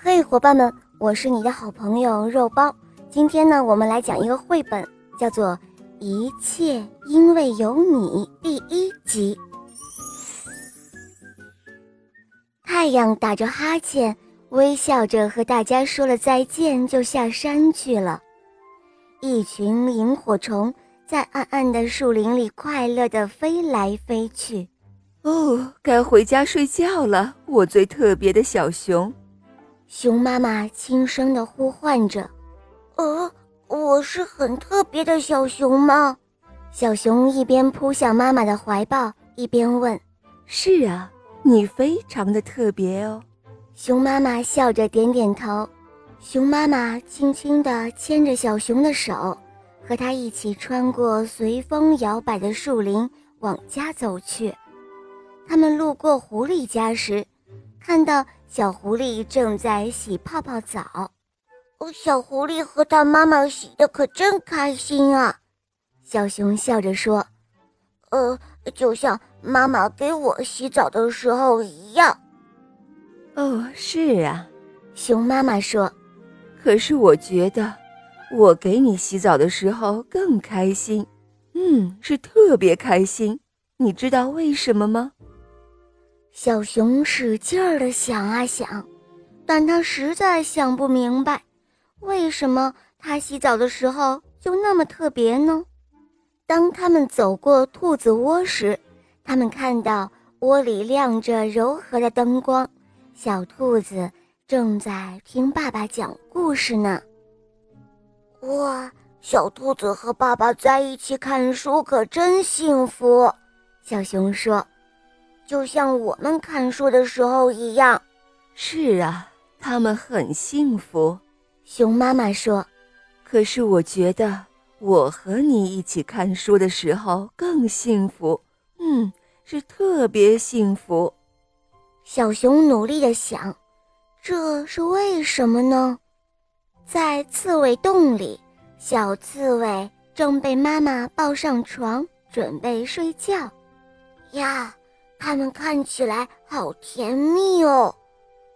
嘿，伙伴们，我是你的好朋友肉包。今天呢，我们来讲一个绘本，叫做《一切因为有你》第一集。太阳打着哈欠，微笑着和大家说了再见，就下山去了。一群萤火虫在暗暗的树林里快乐地飞来飞去。哦，该回家睡觉了，我最特别的小熊。熊妈妈轻声的呼唤着：“呃，我是很特别的小熊吗？”小熊一边扑向妈妈的怀抱，一边问：“是啊，你非常的特别哦。”熊妈妈笑着点点头。熊妈妈轻轻地牵着小熊的手，和它一起穿过随风摇摆的树林，往家走去。他们路过狐狸家时，看到小狐狸正在洗泡泡澡。哦，小狐狸和它妈妈洗的可真开心啊！小熊笑着说：“呃，就像妈妈给我洗澡的时候一样。”哦，是啊，熊妈妈说：“可是我觉得，我给你洗澡的时候更开心。嗯，是特别开心。你知道为什么吗？”小熊使劲儿地想啊想，但他实在想不明白，为什么他洗澡的时候就那么特别呢？当他们走过兔子窝时，他们看到窝里亮着柔和的灯光，小兔子正在听爸爸讲故事呢。哇，小兔子和爸爸在一起看书可真幸福，小熊说。就像我们看书的时候一样，是啊，他们很幸福。熊妈妈说：“可是我觉得我和你一起看书的时候更幸福，嗯，是特别幸福。”小熊努力地想：“这是为什么呢？”在刺猬洞里，小刺猬正被妈妈抱上床，准备睡觉。呀！他们看起来好甜蜜哦，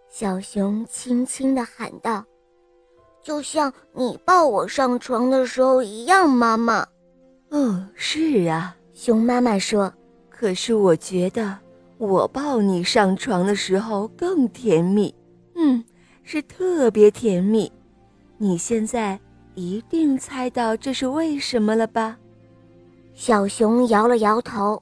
小熊轻轻地喊道：“就像你抱我上床的时候一样，妈妈。”“哦，是啊。”熊妈妈说。“可是我觉得我抱你上床的时候更甜蜜，嗯，是特别甜蜜。你现在一定猜到这是为什么了吧？”小熊摇了摇头。